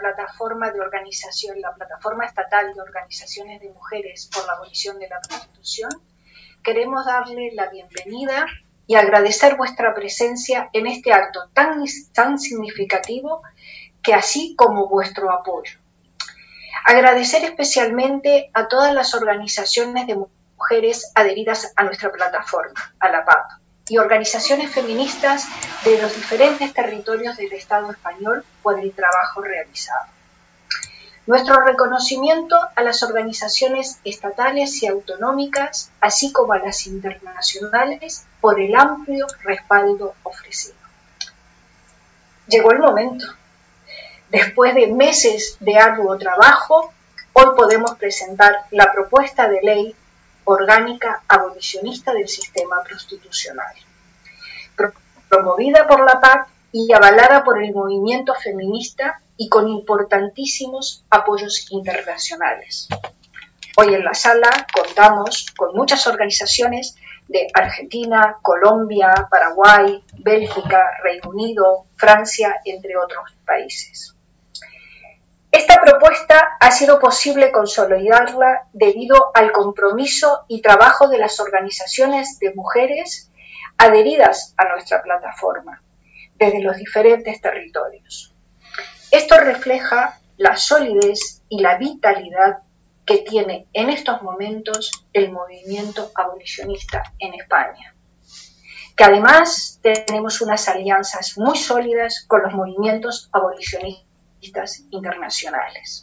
la plataforma de organización, la plataforma estatal de organizaciones de mujeres por la abolición de la prostitución, queremos darle la bienvenida y agradecer vuestra presencia en este acto tan, significativo que así como vuestro apoyo. Agradecer especialmente a todas las organizaciones de mujeres adheridas a nuestra plataforma, a la PAP, y organizaciones feministas de los diferentes territorios del Estado español por el trabajo realizado. Nuestro reconocimiento a las organizaciones estatales y autonómicas, así como a las internacionales, por el amplio respaldo ofrecido. Llegó el momento. Después de meses de arduo trabajo, hoy podemos presentar la propuesta de ley orgánica abolicionista del sistema prostitucional, promovida por la PAC y avalada por el movimiento feminista y con importantísimos apoyos internacionales. Hoy en la sala contamos con muchas organizaciones de Argentina, Colombia, Paraguay, Bélgica, Reino Unido, Francia, entre otros países. Esta propuesta ha sido posible consolidarla debido al compromiso y trabajo de las organizaciones de mujeres adheridas a nuestra plataforma desde los diferentes territorios. Esto refleja la solidez y la vitalidad que tiene en estos momentos el movimiento abolicionista en España, que además tenemos unas alianzas muy sólidas con los movimientos abolicionistas internacionales.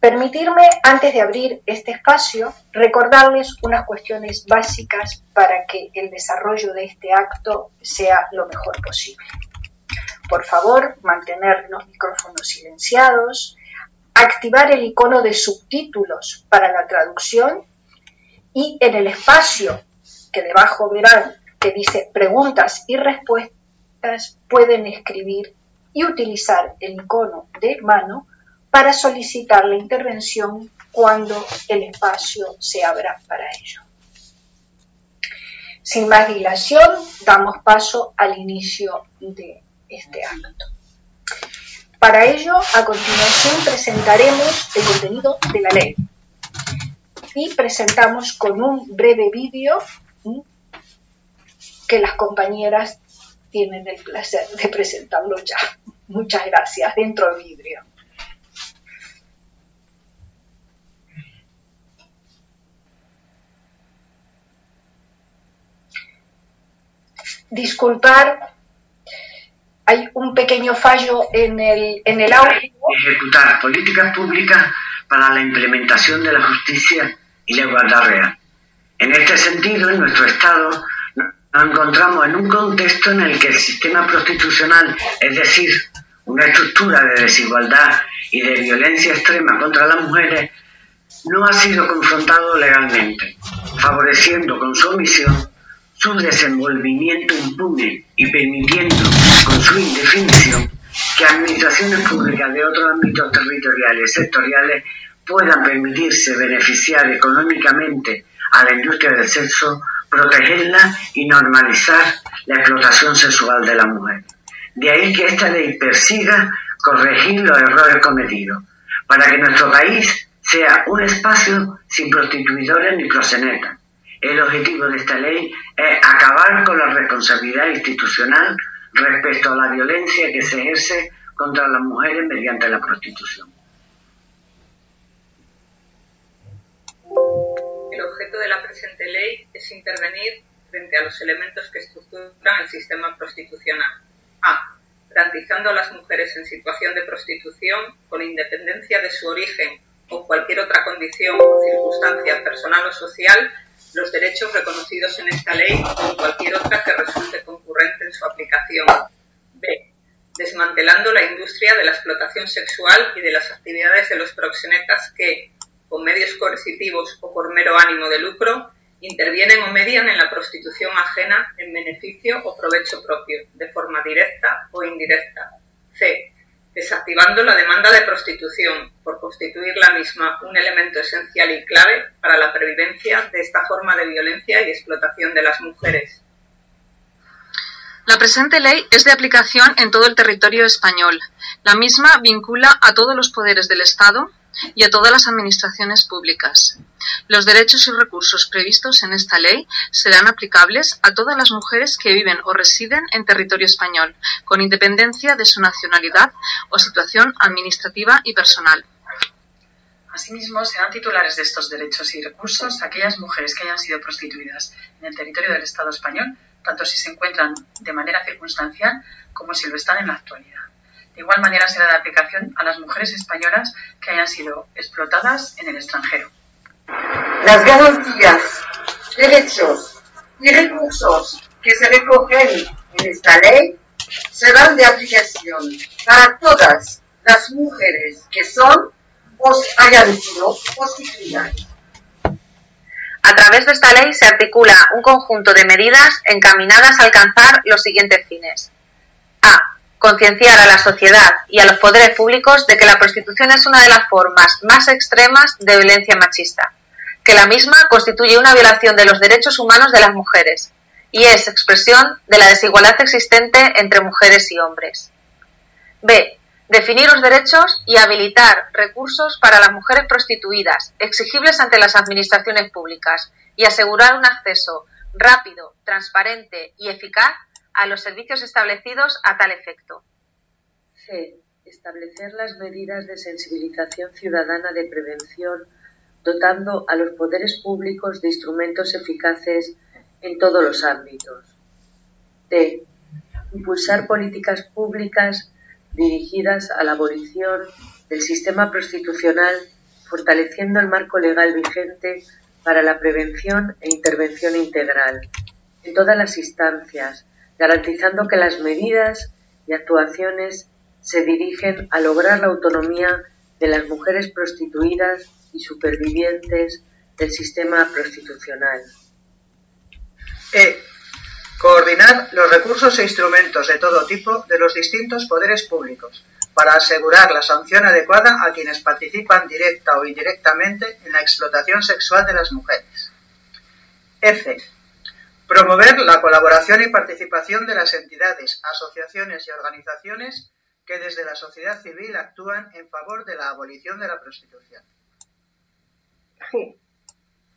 Permitirme, antes de abrir este espacio, recordarles unas cuestiones básicas para que el desarrollo de este acto sea lo mejor posible. Por favor, mantener los micrófonos silenciados, activar el icono de subtítulos para la traducción y en el espacio que debajo verán que dice preguntas y respuestas pueden escribir y utilizar el icono de mano para solicitar la intervención cuando el espacio se abra para ello. Sin más dilación, damos paso al inicio de este acto. Para ello, a continuación presentaremos el contenido de la ley y presentamos con un breve vídeo que las compañeras tienen el placer de presentarlo ya. Muchas gracias. Dentro del vidrio. Disculpar, hay un pequeño fallo en el, en el audio. Ejecutar políticas públicas para la implementación de la justicia y la igualdad real. En este sentido, en nuestro Estado nos encontramos en un contexto en el que el sistema prostitucional, es decir, una estructura de desigualdad y de violencia extrema contra las mujeres, no ha sido confrontado legalmente, favoreciendo con su omisión su desenvolvimiento impune y permitiendo con su indefinición que administraciones públicas de otros ámbitos territoriales y sectoriales puedan permitirse beneficiar económicamente a la industria del sexo protegerla y normalizar la explotación sexual de la mujer. De ahí que esta ley persiga corregir los errores cometidos, para que nuestro país sea un espacio sin prostituidores ni prosenetas. El objetivo de esta ley es acabar con la responsabilidad institucional respecto a la violencia que se ejerce contra las mujeres mediante la prostitución. El objeto de la presente ley es intervenir frente a los elementos que estructuran el sistema prostitucional. A. Garantizando a las mujeres en situación de prostitución, con independencia de su origen o cualquier otra condición o circunstancia personal o social, los derechos reconocidos en esta ley o cualquier otra que resulte concurrente en su aplicación. B. Desmantelando la industria de la explotación sexual y de las actividades de los proxenetas que, con medios coercitivos o por mero ánimo de lucro, intervienen o median en la prostitución ajena en beneficio o provecho propio, de forma directa o indirecta. C. Desactivando la demanda de prostitución, por constituir la misma un elemento esencial y clave para la pervivencia de esta forma de violencia y explotación de las mujeres. La presente ley es de aplicación en todo el territorio español. La misma vincula a todos los poderes del Estado y a todas las administraciones públicas. Los derechos y recursos previstos en esta ley serán aplicables a todas las mujeres que viven o residen en territorio español, con independencia de su nacionalidad o situación administrativa y personal. Asimismo, serán titulares de estos derechos y recursos aquellas mujeres que hayan sido prostituidas en el territorio del Estado español, tanto si se encuentran de manera circunstancial como si lo están en la actualidad. De igual manera será de aplicación a las mujeres españolas que hayan sido explotadas en el extranjero. Las garantías, derechos y recursos que se recogen en esta ley serán de aplicación para todas las mujeres que son hayan sido A través de esta ley se articula un conjunto de medidas encaminadas a alcanzar los siguientes fines. A. Concienciar a la sociedad y a los poderes públicos de que la prostitución es una de las formas más extremas de violencia machista, que la misma constituye una violación de los derechos humanos de las mujeres y es expresión de la desigualdad existente entre mujeres y hombres. B definir los derechos y habilitar recursos para las mujeres prostituidas, exigibles ante las administraciones públicas, y asegurar un acceso rápido, transparente y eficaz a los servicios establecidos a tal efecto. C. Establecer las medidas de sensibilización ciudadana de prevención, dotando a los poderes públicos de instrumentos eficaces en todos los ámbitos. D. Impulsar políticas públicas dirigidas a la abolición del sistema prostitucional, fortaleciendo el marco legal vigente para la prevención e intervención integral en todas las instancias, garantizando que las medidas y actuaciones se dirigen a lograr la autonomía de las mujeres prostituidas y supervivientes del sistema prostitucional. E. Coordinar los recursos e instrumentos de todo tipo de los distintos poderes públicos para asegurar la sanción adecuada a quienes participan directa o indirectamente en la explotación sexual de las mujeres. F. Promover la colaboración y participación de las entidades, asociaciones y organizaciones que desde la sociedad civil actúan en favor de la abolición de la prostitución. G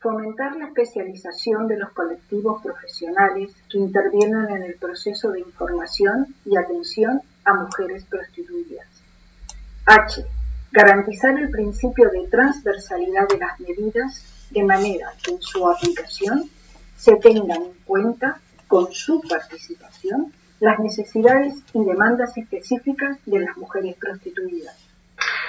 fomentar la especialización de los colectivos profesionales que intervienen en el proceso de información y atención a mujeres prostituidas. H. Garantizar el principio de transversalidad de las medidas de manera que en su aplicación se tengan en cuenta con su participación las necesidades y demandas específicas de las mujeres prostituidas.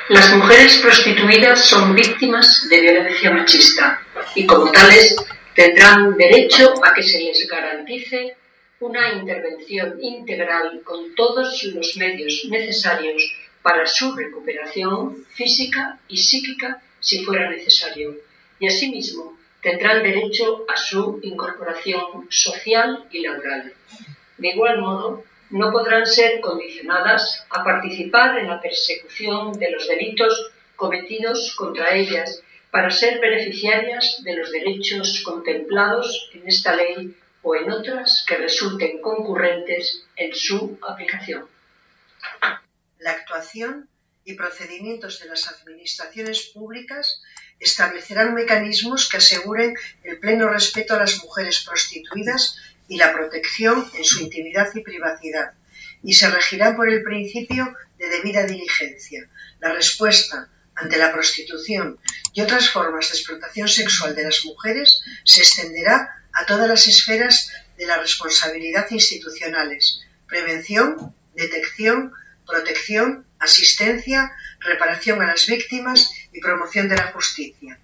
Las mujeres prostituidas son víctimas de violencia machista y como tales tendrán derecho a que se les garantice una intervención integral con todos los medios necesarios para su recuperación física y psíquica si fuera necesario. Y asimismo tendrán derecho a su incorporación social y laboral. De igual modo, no podrán ser condicionadas a participar en la persecución de los delitos cometidos contra ellas para ser beneficiarias de los derechos contemplados en esta ley o en otras que resulten concurrentes en su aplicación. La actuación y procedimientos de las administraciones públicas establecerán mecanismos que aseguren el pleno respeto a las mujeres prostituidas y la protección en su intimidad y privacidad, y se regirá por el principio de debida diligencia. La respuesta ante la prostitución y otras formas de explotación sexual de las mujeres se extenderá a todas las esferas de la responsabilidad institucionales, prevención, detección, protección, asistencia, reparación a las víctimas y promoción de la justicia,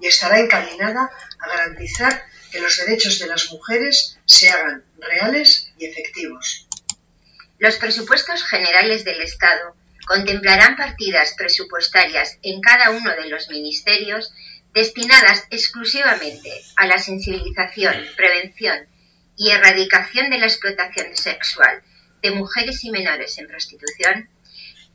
y estará encaminada a garantizar que los derechos de las mujeres se hagan reales y efectivos. Los presupuestos generales del Estado contemplarán partidas presupuestarias en cada uno de los ministerios destinadas exclusivamente a la sensibilización, prevención y erradicación de la explotación sexual de mujeres y menores en prostitución,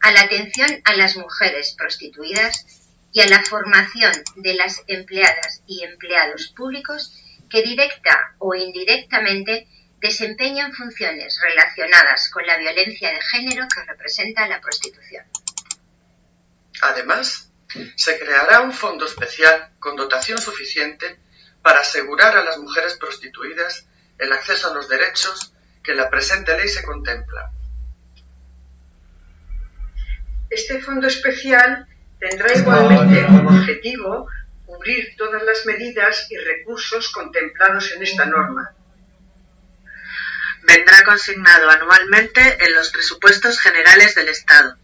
a la atención a las mujeres prostituidas y a la formación de las empleadas y empleados públicos que directa o indirectamente desempeñen funciones relacionadas con la violencia de género que representa la prostitución. Además, se creará un fondo especial con dotación suficiente para asegurar a las mujeres prostituidas el acceso a los derechos que la presente ley se contempla. Este fondo especial tendrá igualmente como objetivo cubrir todas las medidas y recursos contemplados en esta norma. Vendrá consignado anualmente en los presupuestos generales del Estado.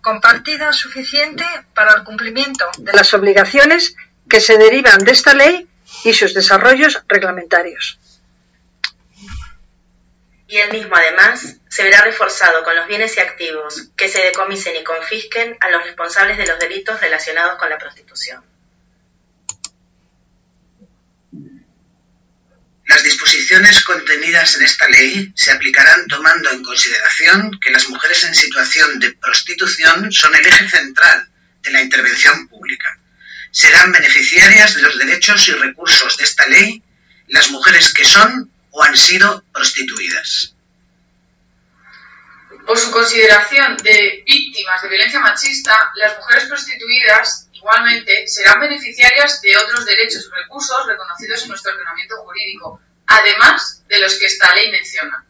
Con partida suficiente para el cumplimiento de las obligaciones que se derivan de esta ley y sus desarrollos reglamentarios. Y el mismo, además, se verá reforzado con los bienes y activos que se decomisen y confisquen a los responsables de los delitos relacionados con la prostitución. Las disposiciones contenidas en esta ley se aplicarán tomando en consideración que las mujeres en situación de prostitución son el eje central de la intervención pública. Serán beneficiarias de los derechos y recursos de esta ley las mujeres que son o han sido prostituidas. Por su consideración de víctimas de violencia machista, las mujeres prostituidas igualmente serán beneficiarias de otros derechos y recursos reconocidos en nuestro ordenamiento jurídico, además de los que esta ley menciona.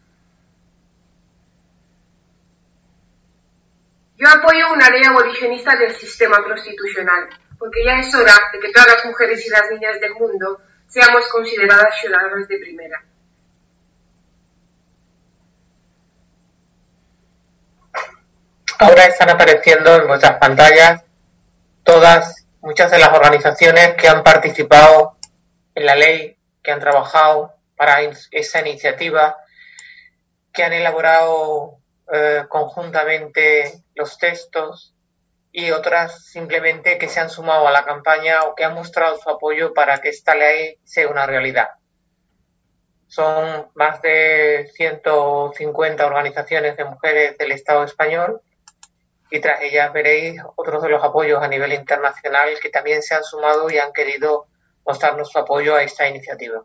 Yo apoyo una ley abolicionista del sistema prostitucional, porque ya es hora de que todas las mujeres y las niñas del mundo seamos consideradas ciudadanas de primera. Ahora están apareciendo en vuestras pantallas todas, muchas de las organizaciones que han participado en la ley, que han trabajado para esa iniciativa, que han elaborado eh, conjuntamente los textos y otras simplemente que se han sumado a la campaña o que han mostrado su apoyo para que esta ley sea una realidad. Son más de 150 organizaciones de mujeres del Estado español y tras ellas veréis otros de los apoyos a nivel internacional que también se han sumado y han querido mostrarnos su apoyo a esta iniciativa.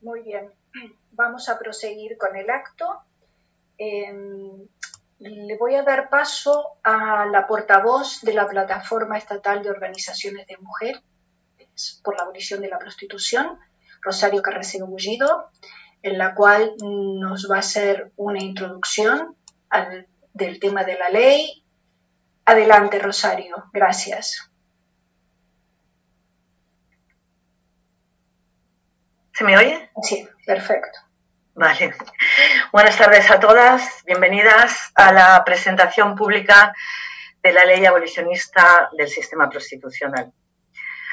Muy bien, vamos a proseguir con el acto. Em, le voy a dar paso a la portavoz de la Plataforma Estatal de Organizaciones de Mujeres por la Abolición de la Prostitución, Rosario Carraceno Bullido, en la cual nos va a hacer una introducción del tema de la ley. Adelante, Rosario. Gracias. ¿Se me oye? Sí, perfecto. Vale. Buenas tardes a todas. Bienvenidas a la presentación pública de la ley abolicionista del sistema prostitucional.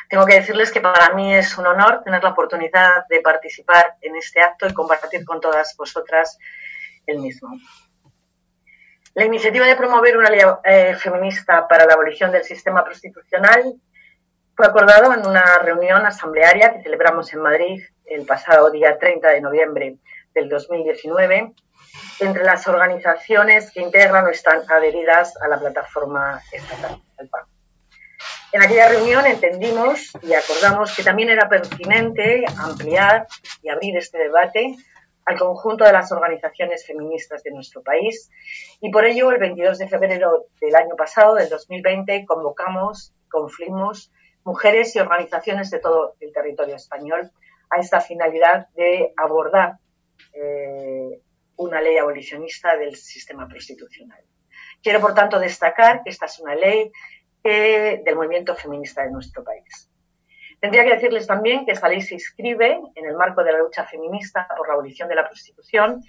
Tengo que decirles que para mí es un honor tener la oportunidad de participar en este acto y compartir con todas vosotras el mismo. La iniciativa de promover una ley eh, feminista para la abolición del sistema prostitucional fue acordado en una reunión asamblearia que celebramos en Madrid el pasado día 30 de noviembre del 2019 entre las organizaciones que integran o están adheridas a la plataforma estatal del PAN. En aquella reunión entendimos y acordamos que también era pertinente ampliar y abrir este debate al conjunto de las organizaciones feministas de nuestro país y por ello el 22 de febrero del año pasado, del 2020, convocamos, confluimos mujeres y organizaciones de todo el territorio español a esta finalidad de abordar eh, una ley abolicionista del sistema prostitucional. Quiero, por tanto, destacar que esta es una ley del movimiento feminista de nuestro país. Tendría que decirles también que esta ley se inscribe en el marco de la lucha feminista por la abolición de la prostitución,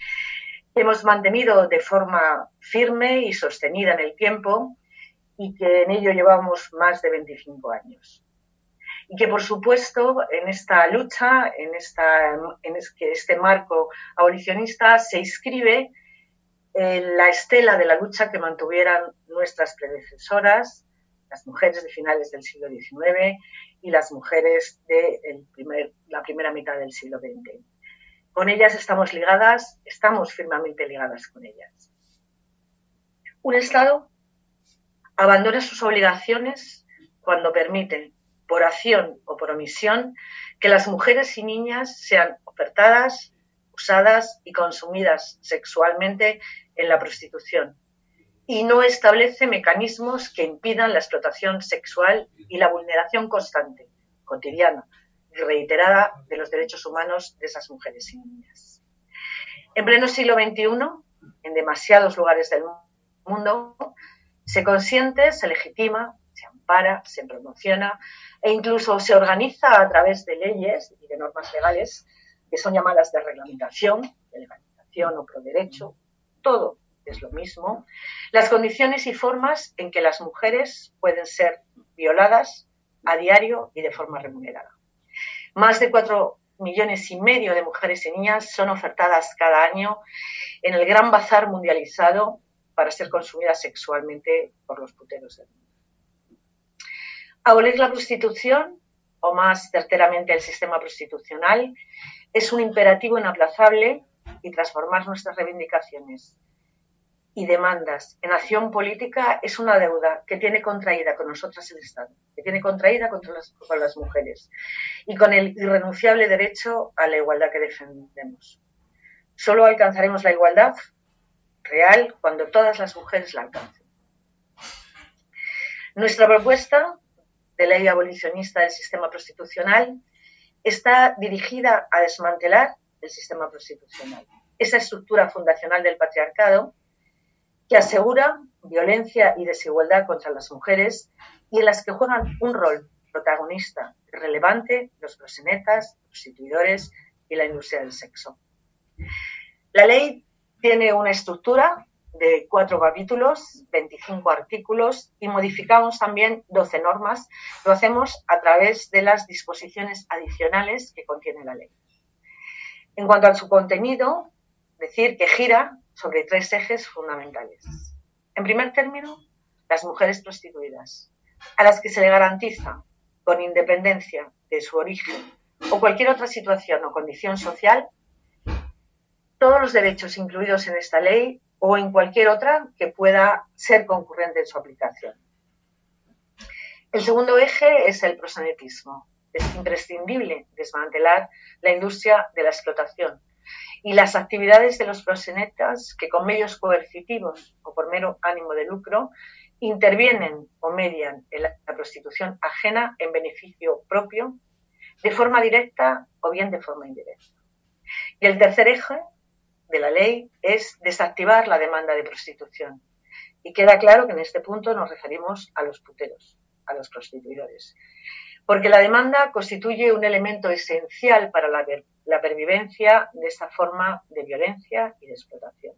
que hemos mantenido de forma firme y sostenida en el tiempo y que en ello llevamos más de 25 años. Y que, por supuesto, en esta lucha, en, esta, en este marco abolicionista, se inscribe en la estela de la lucha que mantuvieran nuestras predecesoras, las mujeres de finales del siglo XIX y las mujeres de la primera mitad del siglo XX. Con ellas estamos ligadas, estamos firmemente ligadas con ellas. Un Estado abandona sus obligaciones cuando permite por acción o por omisión, que las mujeres y niñas sean ofertadas, usadas y consumidas sexualmente en la prostitución y no establece mecanismos que impidan la explotación sexual y la vulneración constante, cotidiana y reiterada de los derechos humanos de esas mujeres y niñas. En pleno siglo XXI, en demasiados lugares del mundo, se consiente, se legitima, se ampara, se promociona e incluso se organiza a través de leyes y de normas legales que son llamadas de reglamentación, de legalización o derecho, todo es lo mismo, las condiciones y formas en que las mujeres pueden ser violadas a diario y de forma remunerada. Más de cuatro millones y medio de mujeres y niñas son ofertadas cada año en el gran bazar mundializado para ser consumidas sexualmente por los puteros del mundo. Abolir la prostitución, o más certeramente el sistema prostitucional, es un imperativo inaplazable y transformar nuestras reivindicaciones y demandas en acción política es una deuda que tiene contraída con nosotras el Estado, que tiene contraída contra las, con las mujeres y con el irrenunciable derecho a la igualdad que defendemos. Solo alcanzaremos la igualdad real cuando todas las mujeres la alcancen. Nuestra propuesta de ley abolicionista del sistema prostitucional está dirigida a desmantelar el sistema prostitucional, esa estructura fundacional del patriarcado que asegura violencia y desigualdad contra las mujeres y en las que juegan un rol protagonista relevante los prosenetas, prostituidores y la industria del sexo. La ley tiene una estructura de cuatro capítulos, 25 artículos y modificamos también 12 normas. Lo hacemos a través de las disposiciones adicionales que contiene la ley. En cuanto a su contenido, decir que gira sobre tres ejes fundamentales. En primer término, las mujeres prostituidas, a las que se le garantiza, con independencia de su origen o cualquier otra situación o condición social, todos los derechos incluidos en esta ley o en cualquier otra que pueda ser concurrente en su aplicación. El segundo eje es el prosenetismo. Es imprescindible desmantelar la industria de la explotación y las actividades de los prosenetas que con medios coercitivos o por mero ánimo de lucro intervienen o median en la prostitución ajena en beneficio propio de forma directa o bien de forma indirecta. Y el tercer eje de la ley es desactivar la demanda de prostitución. Y queda claro que en este punto nos referimos a los puteros, a los prostituidores. Porque la demanda constituye un elemento esencial para la, la pervivencia de esta forma de violencia y de explotación.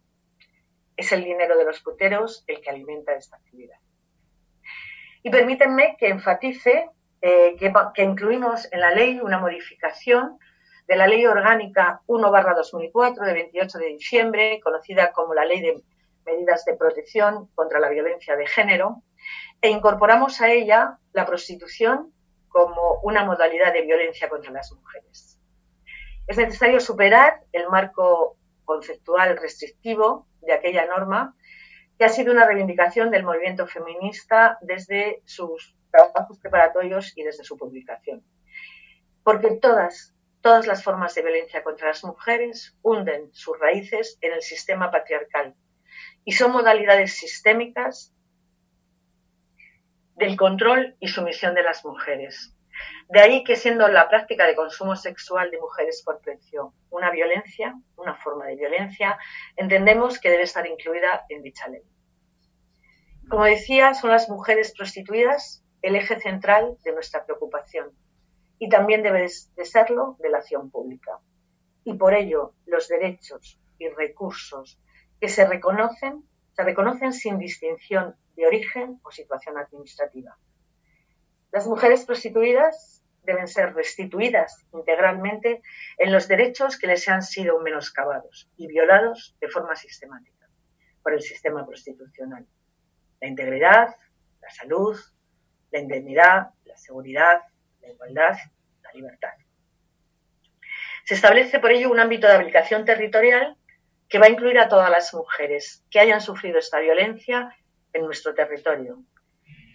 Es el dinero de los puteros el que alimenta esta actividad. Y permítanme que enfatice eh, que, que incluimos en la ley una modificación de la Ley Orgánica 1-2004 de 28 de diciembre, conocida como la Ley de Medidas de Protección contra la Violencia de Género, e incorporamos a ella la prostitución como una modalidad de violencia contra las mujeres. Es necesario superar el marco conceptual restrictivo de aquella norma, que ha sido una reivindicación del movimiento feminista desde sus trabajos preparatorios y desde su publicación. Porque todas Todas las formas de violencia contra las mujeres hunden sus raíces en el sistema patriarcal y son modalidades sistémicas del control y sumisión de las mujeres. De ahí que siendo la práctica de consumo sexual de mujeres por precio una violencia, una forma de violencia, entendemos que debe estar incluida en dicha ley. Como decía, son las mujeres prostituidas el eje central de nuestra preocupación y también debe de serlo de la acción pública. Y por ello, los derechos y recursos que se reconocen, se reconocen sin distinción de origen o situación administrativa. Las mujeres prostituidas deben ser restituidas integralmente en los derechos que les han sido menoscabados y violados de forma sistemática por el sistema prostitucional. La integridad, la salud, la indemnidad, la seguridad, la igualdad, la libertad. Se establece por ello un ámbito de aplicación territorial que va a incluir a todas las mujeres que hayan sufrido esta violencia en nuestro territorio,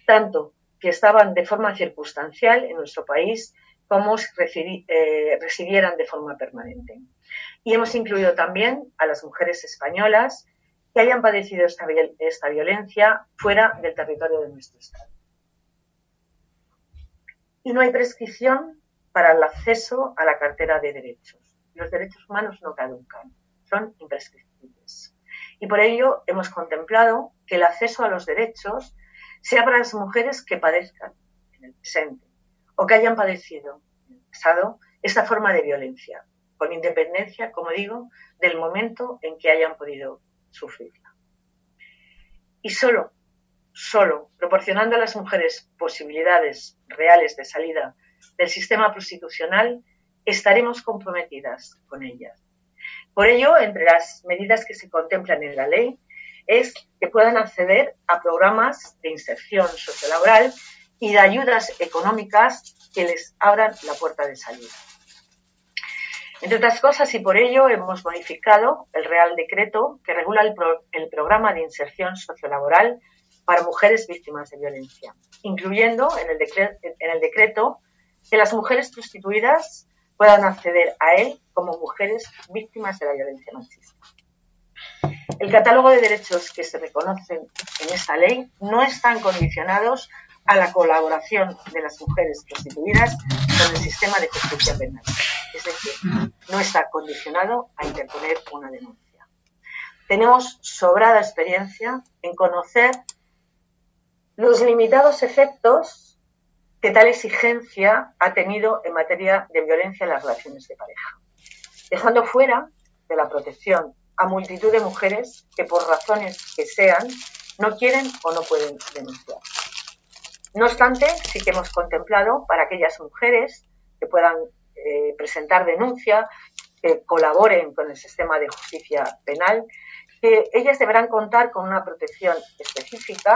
tanto que estaban de forma circunstancial en nuestro país como si eh, residieran de forma permanente. Y hemos incluido también a las mujeres españolas que hayan padecido esta violencia fuera del territorio de nuestro Estado. Y no hay prescripción para el acceso a la cartera de derechos. Los derechos humanos no caducan, son imprescriptibles. Y por ello hemos contemplado que el acceso a los derechos sea para las mujeres que padezcan en el presente o que hayan padecido en el pasado esta forma de violencia, con independencia, como digo, del momento en que hayan podido sufrirla. Y solo, solo proporcionando a las mujeres posibilidades reales de salida del sistema prostitucional, estaremos comprometidas con ellas. Por ello, entre las medidas que se contemplan en la ley es que puedan acceder a programas de inserción sociolaboral y de ayudas económicas que les abran la puerta de salida. Entre otras cosas, y por ello hemos modificado el Real Decreto que regula el, programa de inserción sociolaboral para mujeres víctimas de violencia, incluyendo en el, en el decreto que las mujeres prostituidas puedan acceder a él como mujeres víctimas de la violencia machista. El catálogo de derechos que se reconocen en esta ley no están condicionados a la colaboración de las mujeres prostituidas con el sistema de justicia penal. Es decir, no está condicionado a interponer una denuncia. Tenemos sobrada experiencia en conocer los limitados efectos que tal exigencia ha tenido en materia de violencia en las relaciones de pareja, dejando fuera de la protección a multitud de mujeres que por razones que sean no quieren o no pueden denunciar. No obstante, sí que hemos contemplado para aquellas mujeres que puedan eh, presentar denuncia, que colaboren con el sistema de justicia penal, que ellas deberán contar con una protección específica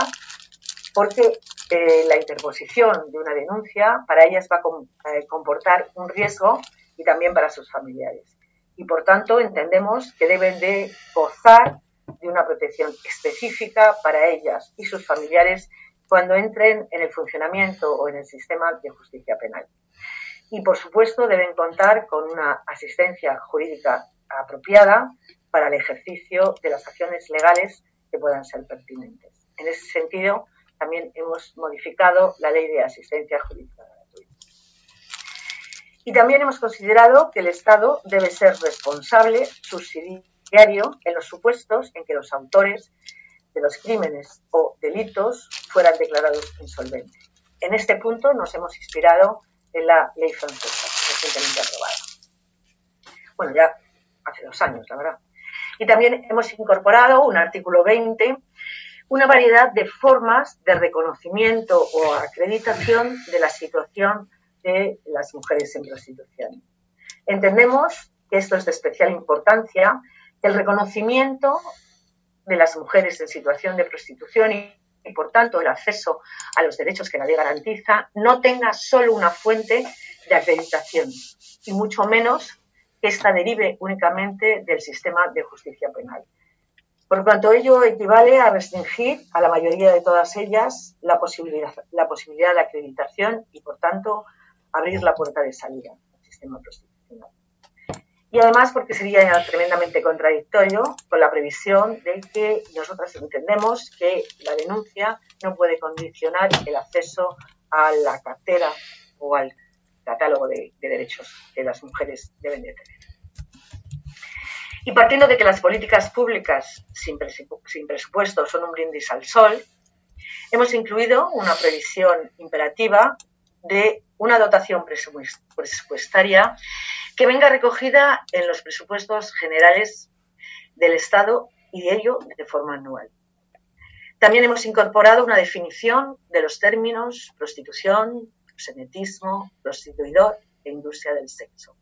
porque eh, la interposición de una denuncia para ellas va a eh, comportar un riesgo y también para sus familiares y por tanto entendemos que deben de gozar de una protección específica para ellas y sus familiares cuando entren en el funcionamiento o en el sistema de justicia penal. Y por supuesto deben contar con una asistencia jurídica apropiada para el ejercicio de las acciones legales que puedan ser pertinentes. En ese sentido, también hemos modificado la ley de asistencia jurídica y también hemos considerado que el Estado debe ser responsable, subsidiario, en los supuestos en que los autores de los crímenes o delitos fueran declarados insolventes. En este punto nos hemos inspirado en la ley francesa, recientemente aprobada. Bueno, ya hace dos años, la verdad. Y también hemos incorporado un artículo 20, una variedad de formas de reconocimiento o acreditación de la situación de las mujeres en prostitución. Entendemos que esto es de especial importancia, el reconocimiento de las mujeres en situación de prostitución y, por tanto el acceso a los derechos que la ley garantiza no tenga solo una fuente de acreditación y mucho menos que ésta derive únicamente del sistema de justicia penal. Por cuanto ello equivale a restringir a la mayoría de todas ellas la posibilidad, la posibilidad de acreditación y, por tanto, abrir la puerta de salida al sistema prostitucional. Y además porque sería tremendamente contradictorio con la previsión de que nosotras entendemos que la denuncia no puede condicionar el acceso a la cartera o al catálogo de, derechos que las mujeres deben de tener. Y partiendo de que las políticas públicas sin, sin presupuesto son un brindis al sol, hemos incluido una previsión imperativa de una dotación presupuestaria que venga recogida en los presupuestos generales del Estado y ello de forma anual. También hemos incorporado una definición de los términos prostitución, proxenetismo, prostituidor e industria del sexo.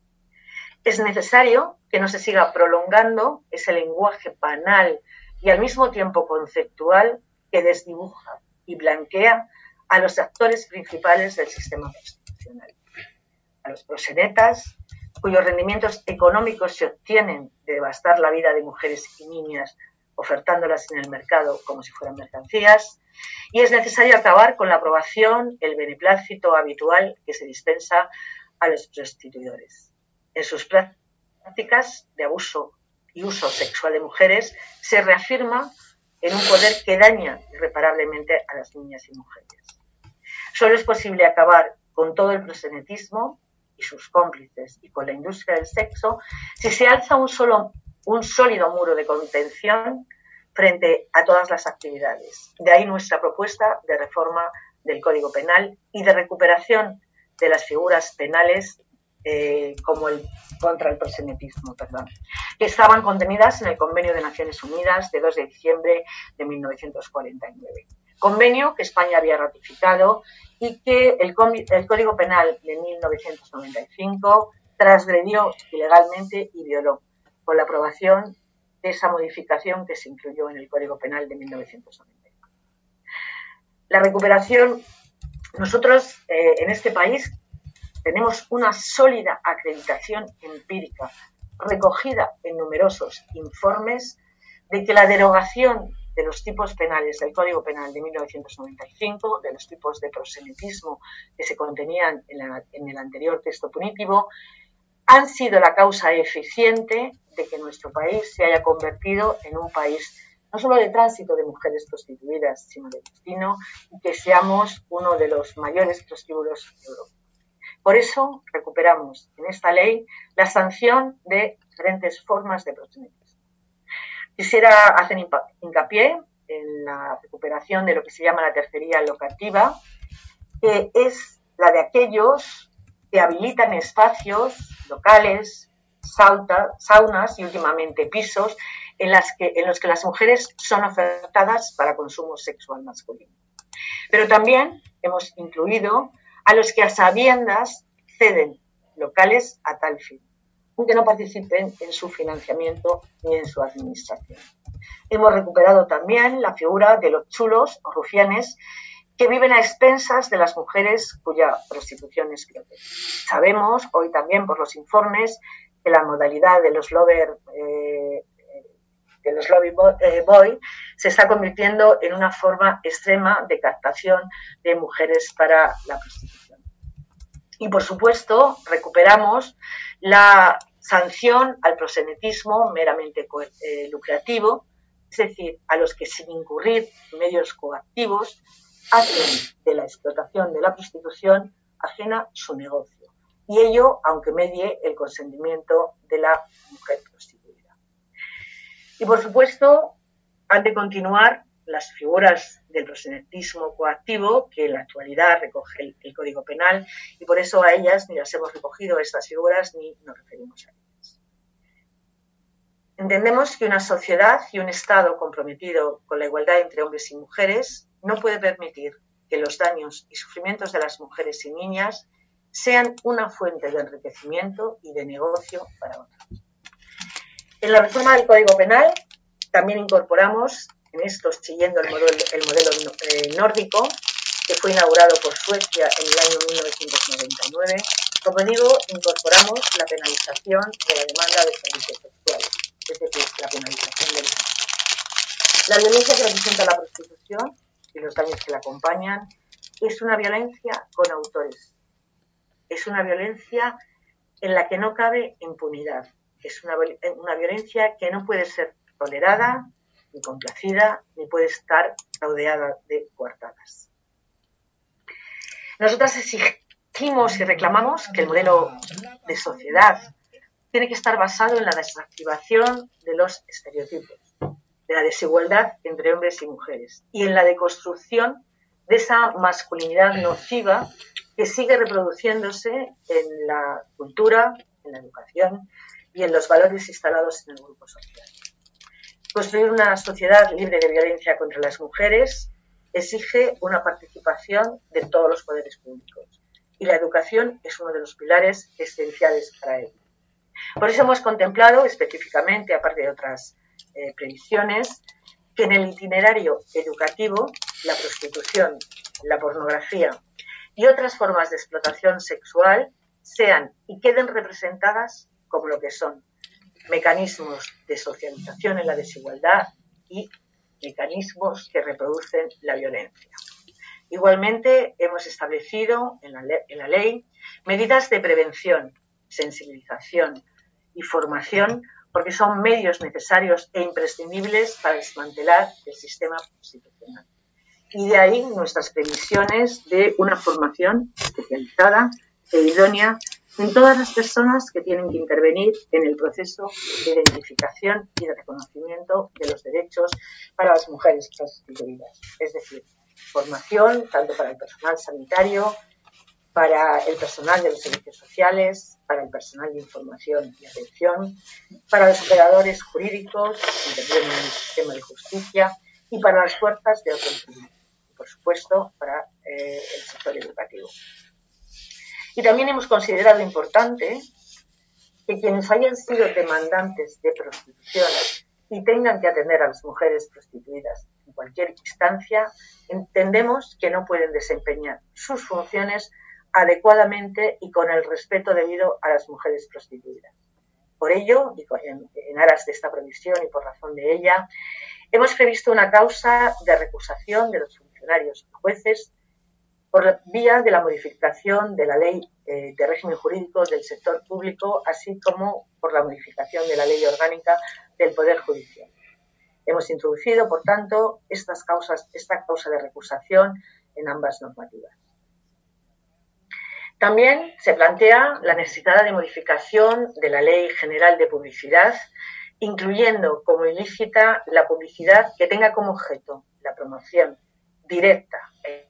Es necesario que no se siga prolongando ese lenguaje banal y al mismo tiempo conceptual que desdibuja y blanquea a los actores principales del sistema prostitucional, a los prosenetas, cuyos rendimientos económicos se obtienen de devastar la vida de mujeres y niñas ofertándolas en el mercado como si fueran mercancías, y es necesario acabar con la aprobación, el beneplácito habitual que se dispensa a los prostituidores. En sus prácticas de abuso y uso sexual de mujeres se reafirma en un poder que daña irreparablemente a las niñas y mujeres. Solo es posible acabar con todo el prosenetismo y sus cómplices y con la industria del sexo si se alza un, solo, un sólido muro de contención frente a todas las actividades. De ahí nuestra propuesta de reforma del Código Penal y de recuperación de las figuras penales eh, como el contra el prosenetismo, perdón, que estaban contenidas en el Convenio de Naciones Unidas de 2 de diciembre de 1949. Convenio que España había ratificado y que el, Código Penal de 1995 transgredió ilegalmente y violó con la aprobación de esa modificación que se incluyó en el Código Penal de 1995. La recuperación, nosotros eh, en este país tenemos una sólida acreditación empírica recogida en numerosos informes de que la derogación de los tipos penales del Código Penal de 1995, de los tipos de proselitismo que se contenían en, el anterior texto punitivo, han sido la causa eficiente de que nuestro país se haya convertido en un país no solo de tránsito de mujeres prostituidas, sino de destino, y que seamos uno de los mayores prostíbulos de Europa. Por eso recuperamos en esta ley la sanción de diferentes formas de proselitismo. Quisiera hacer hincapié en la recuperación de lo que se llama la tercería locativa, que es la de aquellos que habilitan espacios locales, saunas y últimamente pisos en, en los que las mujeres son ofertadas para consumo sexual masculino. Pero también hemos incluido a los que a sabiendas ceden locales a tal fin, aunque no participen en su financiamiento ni en su administración. Hemos recuperado también la figura de los chulos o rufianes que viven a expensas de las mujeres cuya prostitución es gratuita. Sabemos hoy también por los informes que la modalidad de los lover eh, de los lobby eh, boy se está convirtiendo en una forma extrema de captación de mujeres para la prostitución. Y por supuesto, recuperamos la sanción al prosenetismo meramente eh, lucrativo, es decir, a los que sin incurrir medios coactivos hacen de la explotación de la prostitución ajena su negocio. Y ello aunque medie el consentimiento de la mujer prostituida. Y por supuesto, han de continuar las figuras del prosenetismo coactivo que en la actualidad recoge el, Código Penal y por eso a ellas ni las hemos recogido estas figuras ni nos referimos a ellas. Entendemos que una sociedad y un Estado comprometido con la igualdad entre hombres y mujeres no puede permitir que los daños y sufrimientos de las mujeres y niñas sean una fuente de enriquecimiento y de negocio para otros. En la reforma del Código Penal también incorporamos en esto siguiendo el modelo, el modelo eh, nórdico, que fue inaugurado por Suecia en el año 1999. Como digo, incorporamos la penalización de la demanda de servicios sexuales, es decir, la penalización del La violencia que representa la prostitución y los daños que la acompañan es una violencia con autores. Es una violencia en la que no cabe impunidad. Es una, una violencia que no puede ser tolerada ni complacida, ni puede estar rodeada de coartadas. Nosotras exigimos y reclamamos que el modelo de sociedad tiene que estar basado en la desactivación de los estereotipos, de la desigualdad entre hombres y mujeres y en la deconstrucción de esa masculinidad nociva que sigue reproduciéndose en la cultura, en la educación y en los valores instalados en el grupo social. Construir una sociedad libre de violencia contra las mujeres exige una participación de todos los poderes públicos y la educación es uno de los pilares esenciales para ello. Por eso hemos contemplado específicamente, aparte de otras eh, previsiones, que en el itinerario educativo la prostitución, la pornografía y otras formas de explotación sexual sean y queden representadas como lo que son mecanismos de socialización en la desigualdad y mecanismos que reproducen la violencia. Igualmente, hemos establecido en la, ley medidas de prevención, sensibilización y formación porque son medios necesarios e imprescindibles para desmantelar el sistema constitucional. Y de ahí nuestras previsiones de una formación especializada e idónea en todas las personas que tienen que intervenir en el proceso de identificación y de reconocimiento de los derechos para las mujeres prostituidas. Es decir, formación tanto para el personal sanitario, para el personal de los servicios sociales, para el personal de información y atención, para los operadores jurídicos que en el sistema de justicia y para las fuerzas de autonomía y, por supuesto, para eh, el sector educativo. Y también hemos considerado importante que quienes hayan sido demandantes de prostitución y tengan que atender a las mujeres prostituidas en cualquier instancia, entendemos que no pueden desempeñar sus funciones adecuadamente y con el respeto debido a las mujeres prostituidas. Por ello, y en, aras de esta previsión y por razón de ella, hemos previsto una causa de recusación de los funcionarios y jueces por vía de la modificación de la ley eh, de régimen jurídico del sector público, así como por la modificación de la ley orgánica del Poder Judicial. Hemos introducido, por tanto, esta causa de recusación en ambas normativas. También se plantea la necesidad de modificación de la Ley General de Publicidad, incluyendo como ilícita la publicidad que tenga como objeto la promoción directa e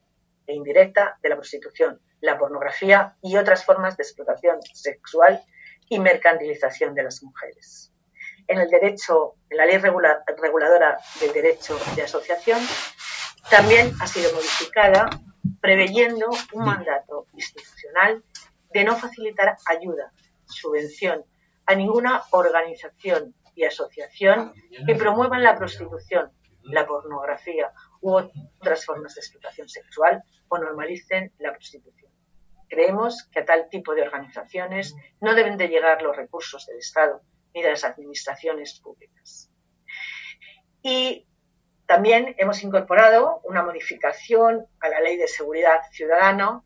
e indirecta de la prostitución, la pornografía y otras formas de explotación sexual y mercantilización de las mujeres. En el derecho, en la ley reguladora del derecho de asociación, también ha sido modificada preveyendo un mandato institucional de no facilitar ayuda, subvención a ninguna organización y asociación que promuevan la prostitución, la pornografía u otras formas de explotación sexual o normalicen la prostitución. Creemos que a tal tipo de organizaciones no deben de llegar los recursos del Estado ni de las administraciones públicas. Y también hemos incorporado una modificación a la Ley de Seguridad Ciudadana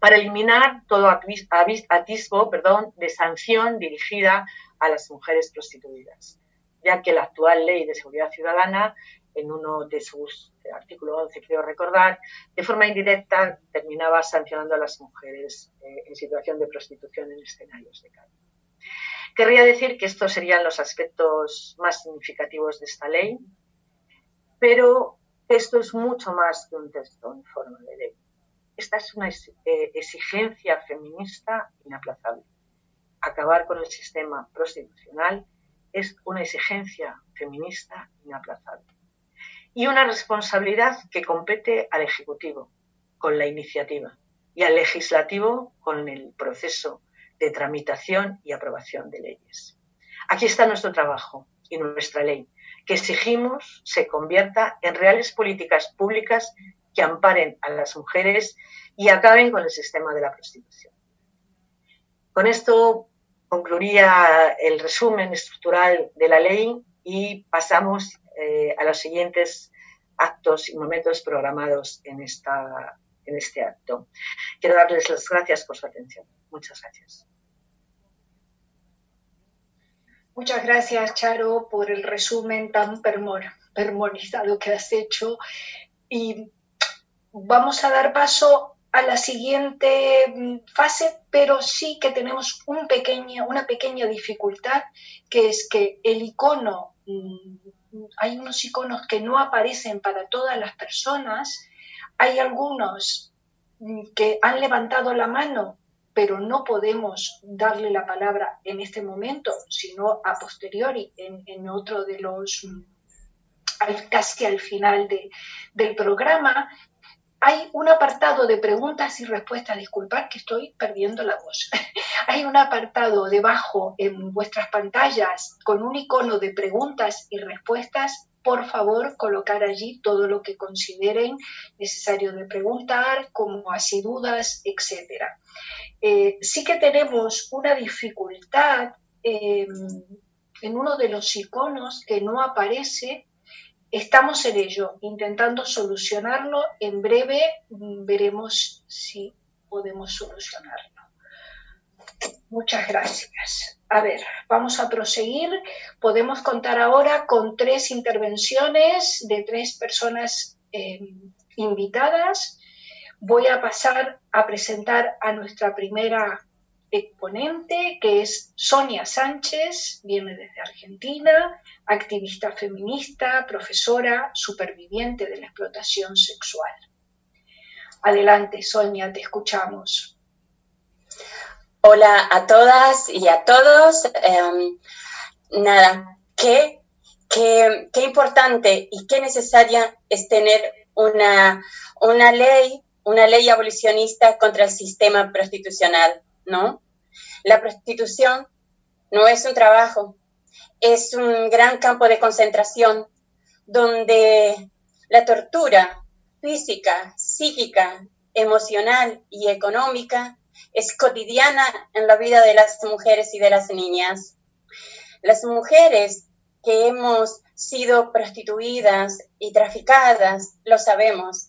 para eliminar todo atisbo de sanción dirigida a las mujeres prostituidas, ya que la actual Ley de Seguridad Ciudadana en uno de sus artículos 11, creo recordar, de forma indirecta terminaba sancionando a las mujeres eh, en situación de prostitución en escenarios de calle. Querría decir que estos serían los aspectos más significativos de esta ley, pero esto es mucho más que un texto en forma de ley. Esta es una eh, exigencia feminista inaplazable. Acabar con el sistema prostitucional es una exigencia feminista inaplazable y una responsabilidad que compete al Ejecutivo con la iniciativa y al Legislativo con el proceso de tramitación y aprobación de leyes. Aquí está nuestro trabajo y nuestra ley, que exigimos se convierta en reales políticas públicas que amparen a las mujeres y acaben con el sistema de la prostitución. Con esto concluiría el resumen estructural de la ley y pasamos eh, a los siguientes actos y momentos programados en, esta, en este acto. Quiero darles las gracias por su atención. Muchas gracias. Muchas gracias, Charo, por el resumen tan permonizado que has hecho. Y vamos a dar paso a la siguiente mm, fase, pero sí que tenemos una pequeña dificultad, que es que el icono mm, hay unos iconos que no aparecen para todas las personas, hay algunos mm, que han levantado la mano, pero no podemos darle la palabra en este momento, sino a posteriori, en, otro de los, mm, casi al final del programa, hay un apartado de preguntas y respuestas. Disculpad que estoy perdiendo la voz. hay un apartado debajo en vuestras pantallas con un icono de preguntas y respuestas. Por favor, colocar allí todo lo que consideren necesario de preguntar, como así dudas, etc. Eh, sí que tenemos una dificultad em, en uno de los iconos que no aparece. Estamos en ello, intentando solucionarlo. En breve veremos si podemos solucionarlo. Muchas gracias. A ver, vamos a proseguir. Podemos contar ahora con tres intervenciones de tres personas eh, invitadas. Voy a pasar a presentar a nuestra primera exponente, que es Sonia Sánchez, viene desde Argentina, activista feminista, profesora, superviviente de la explotación sexual. Adelante, Sonia, te escuchamos. Hola a todas y a todos. Em, nada, qué, qué, qué, importante y qué necesaria es tener una, una ley, una ley abolicionista contra el sistema prostitucional, ¿no? La prostitución no es un trabajo, es un gran campo de concentración donde la tortura física, psíquica, emocional y económica es cotidiana en la vida de las mujeres y de las niñas. Las mujeres que hemos sido prostituidas y traficadas lo sabemos.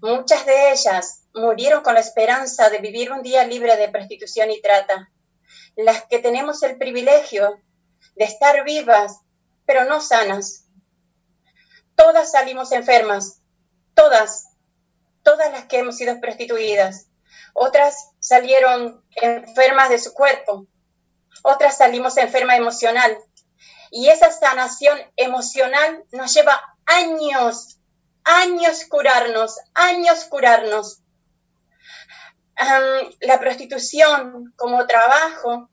Muchas de ellas murieron con la esperanza de vivir un día libre de prostitución y trata. Las que tenemos el privilegio de estar vivas, pero no sanas. Todas salimos enfermas, todas, todas las que hemos sido prostituidas. Otras salieron enfermas de su cuerpo, otras salimos enfermas emocional. Y esa sanación emocional nos lleva años, años curarnos, años curarnos. la prostitución como trabajo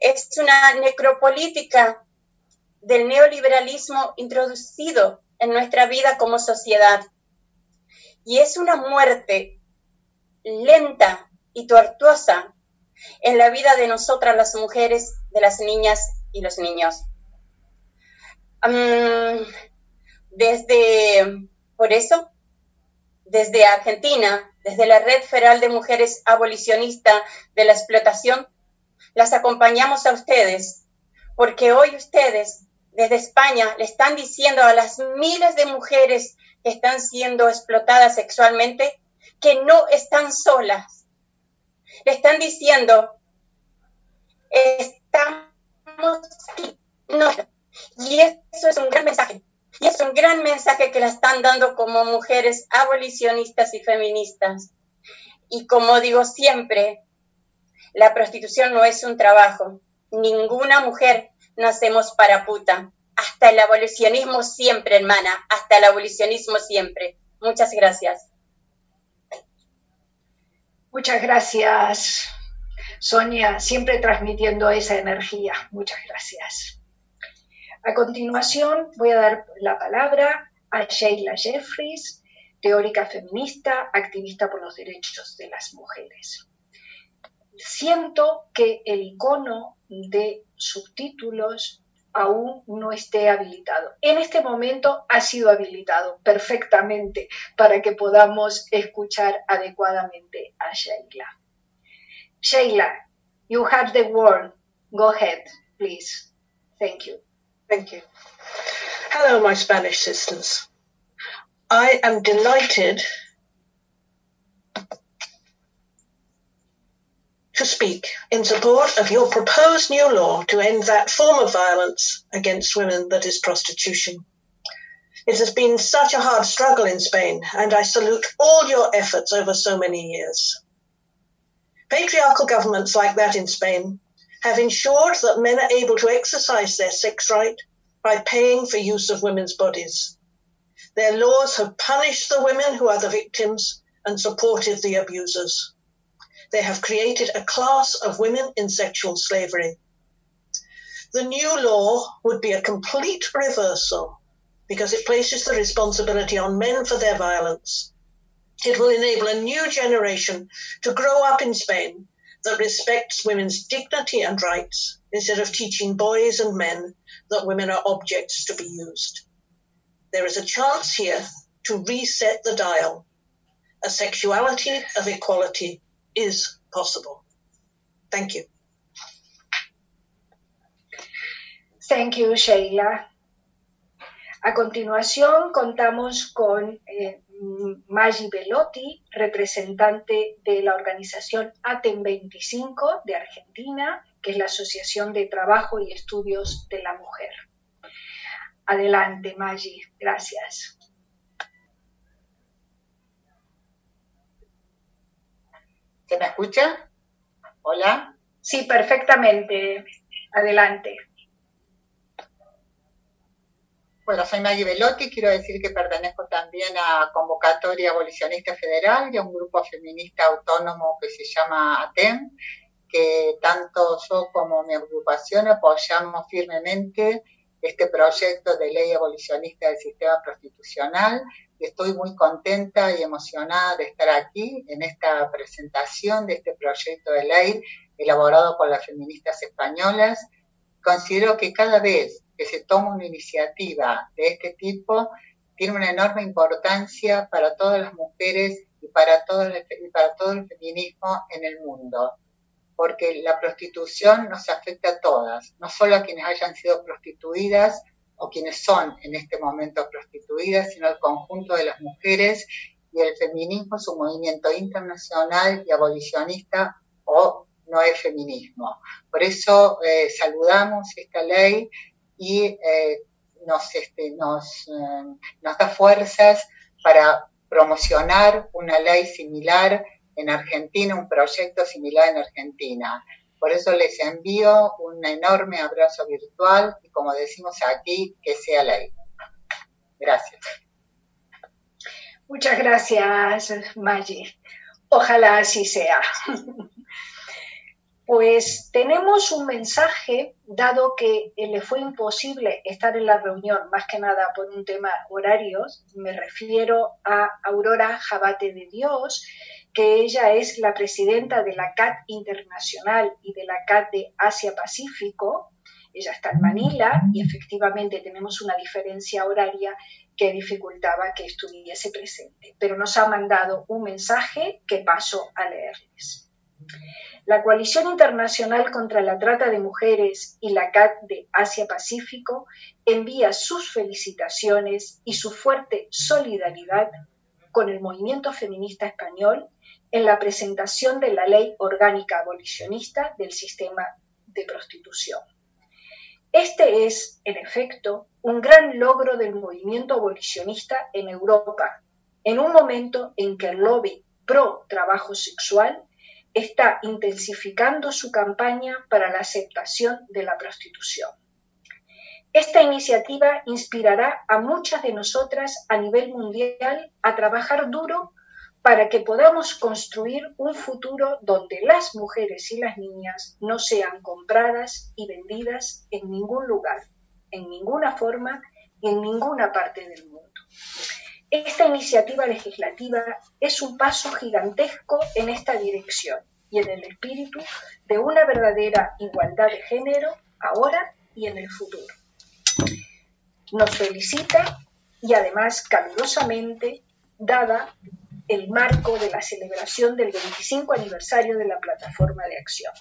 es una necropolítica del neoliberalismo introducido en nuestra vida como sociedad. Y es una muerte lenta y tortuosa en la vida de nosotras las mujeres, de las niñas y los niños. desde, por eso, desde Argentina, desde la Red Federal de Mujeres Abolicionista de la Explotación, las acompañamos a ustedes, porque hoy ustedes desde España le están diciendo a las miles de mujeres que están siendo explotadas sexualmente que no están solas. Le están diciendo, estamos aquí. Y eso es un gran mensaje. Y es un gran mensaje que la están dando como mujeres abolicionistas y feministas. Y como digo siempre, la prostitución no es un trabajo. Ninguna mujer nacemos para puta. Hasta el abolicionismo siempre, hermana. Hasta el abolicionismo siempre. Muchas gracias. Muchas gracias, Sonia, siempre transmitiendo esa energía. Muchas gracias. A continuación voy a dar la palabra a Sheila Jeffries, teórica feminista, activista por los derechos de las mujeres siento que el icono de subtítulos aún no esté habilitado. En este momento ha sido habilitado perfectamente para que podamos escuchar adecuadamente a Sheila. Sheila, you have the word. Go ahead, please. Thank you. Thank you. Hello, my Spanish sisters. I am delighted to speak in support of your proposed new law to end that form of violence against women that is prostitution. It has been such a hard struggle in Spain, and I salute all your efforts over so many years. Patriarchal governments like that in Spain have ensured that men are able to exercise their sex right by paying for use of women's bodies. Their laws have punished the women who are the victims and supported the abusers they have created a class of women in sexual slavery. The new law would be a complete reversal because it places the responsibility on men for their violence. It will enable a new generation to grow up in Spain that respects women's dignity and rights instead of teaching boys and men that women are objects to be used. There is a chance here to reset the dial, a sexuality of equality is possible. Thank you. Thank you, Sheila. A continuación contamos con eh, Maggi Velotti, representante de la organización ATEM 25 de Argentina, que es la Asociación de Trabajo y Estudios de la Mujer. Adelante, Maggi. Gracias. ¿Se me escucha? Hola. Sí, perfectamente. Adelante. Bueno, soy Maggie Velotti, quiero decir que pertenezco también a Convocatoria Abolicionista Federal y a un grupo feminista autónomo que se llama ATEM, que tanto yo como mi agrupación apoyamos firmemente este proyecto de ley abolicionista del sistema prostitucional. Y estoy muy contenta y emocionada de estar aquí en esta presentación de este proyecto de ley elaborado por las feministas españolas. Considero que cada vez que se toma una iniciativa de este tipo, tiene una enorme importancia para todas las mujeres y para todo el, para todo el feminismo en el mundo, porque la prostitución nos afecta a todas, no solo a quienes hayan sido prostituidas o quienes son en este momento prostituidas, sino al conjunto de las mujeres y el feminismo es un movimiento internacional y abolicionista o no es feminismo. Por eso eh, saludamos esta ley y eh, nos, este, nos, eh, nos da fuerzas para promocionar una ley similar en Argentina, un proyecto similar en Argentina. Por eso les envío un enorme abrazo virtual y como decimos aquí, que sea ley. Gracias. Muchas gracias, Maggi. Ojalá así sea. Pues tenemos un mensaje, dado que le fue imposible estar en la reunión, más que nada por un tema horarios, me refiero a Aurora Jabate de Dios, que ella es la presidenta de la CAT Internacional y de la CAT de Asia Pacífico. Ella está en Manila y efectivamente tenemos una diferencia horaria que dificultaba que estuviese presente, pero nos ha mandado un mensaje que paso a leerles. La Coalición Internacional contra la Trata de Mujeres y la CAT de Asia-Pacífico envía sus felicitaciones y su fuerte solidaridad con el movimiento feminista español en la presentación de la ley orgánica abolicionista del sistema de prostitución. Este es, en efecto, un gran logro del movimiento abolicionista en Europa, en un momento en que el lobby pro trabajo sexual está intensificando su campaña para la aceptación de la prostitución. Esta iniciativa inspirará a muchas de nosotras a nivel mundial a trabajar duro para que podamos construir un futuro donde las mujeres y las niñas no sean compradas y vendidas en ningún lugar, en ninguna forma y en ninguna parte del mundo. Esta iniciativa legislativa es un paso gigantesco en esta dirección y en el espíritu de una verdadera igualdad de género ahora y en el futuro. Nos felicita y además calurosamente dada el marco de la celebración del 25 aniversario de la plataforma de acción.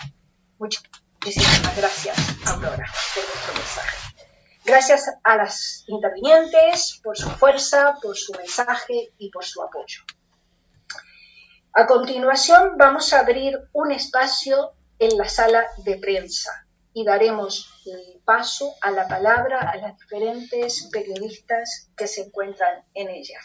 Muchísimas gracias, Aurora, por vuestro mensaje. Gracias a las intervinientes por su fuerza, por su mensaje y por su apoyo. A continuación vamos a abrir un espacio en la sala de prensa y daremos paso a la palabra a las diferentes periodistas que se encuentran en ella.